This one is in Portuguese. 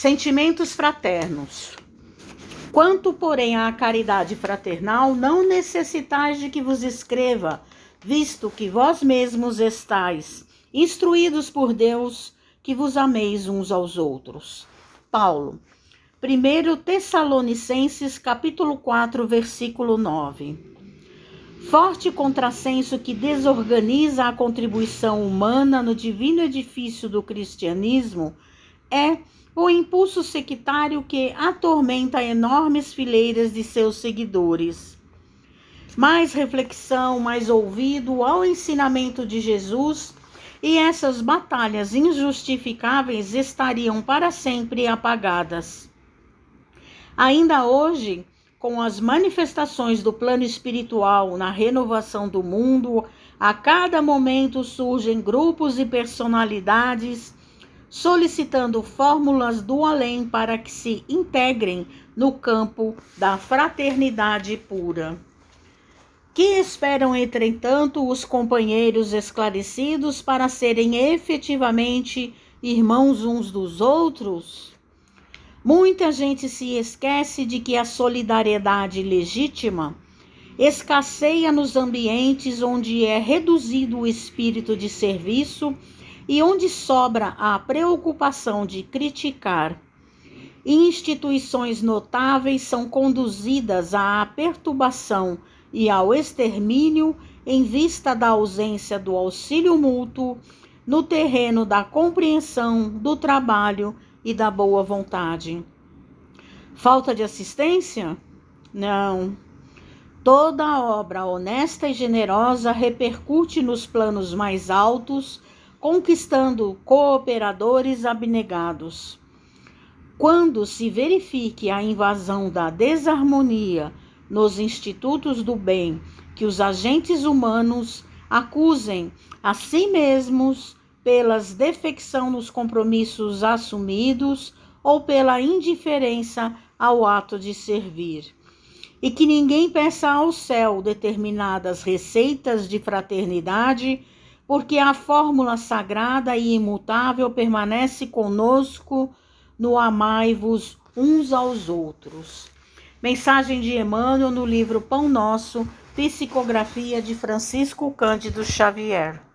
Sentimentos fraternos. Quanto, porém, à caridade fraternal, não necessitais de que vos escreva, visto que vós mesmos estáis instruídos por Deus que vos ameis uns aos outros. Paulo, 1 Tessalonicenses, capítulo 4, versículo 9. Forte contrassenso que desorganiza a contribuição humana no divino edifício do cristianismo é o impulso sectário que atormenta enormes fileiras de seus seguidores. Mais reflexão, mais ouvido ao ensinamento de Jesus, e essas batalhas injustificáveis estariam para sempre apagadas. Ainda hoje, com as manifestações do plano espiritual na renovação do mundo, a cada momento surgem grupos e personalidades solicitando fórmulas do além para que se integrem no campo da fraternidade pura. Que esperam, entretanto, os companheiros esclarecidos para serem efetivamente irmãos uns dos outros? Muita gente se esquece de que a solidariedade legítima escasseia nos ambientes onde é reduzido o espírito de serviço e onde sobra a preocupação de criticar, instituições notáveis são conduzidas à perturbação e ao extermínio em vista da ausência do auxílio mútuo no terreno da compreensão, do trabalho e da boa vontade. Falta de assistência? Não. Toda obra honesta e generosa repercute nos planos mais altos conquistando cooperadores abnegados. Quando se verifique a invasão da desarmonia nos institutos do bem, que os agentes humanos acusem a si mesmos pelas defecção nos compromissos assumidos ou pela indiferença ao ato de servir. E que ninguém peça ao céu determinadas receitas de fraternidade porque a fórmula sagrada e imutável permanece conosco no amai-vos uns aos outros. Mensagem de Emmanuel no livro Pão Nosso, psicografia de Francisco Cândido Xavier.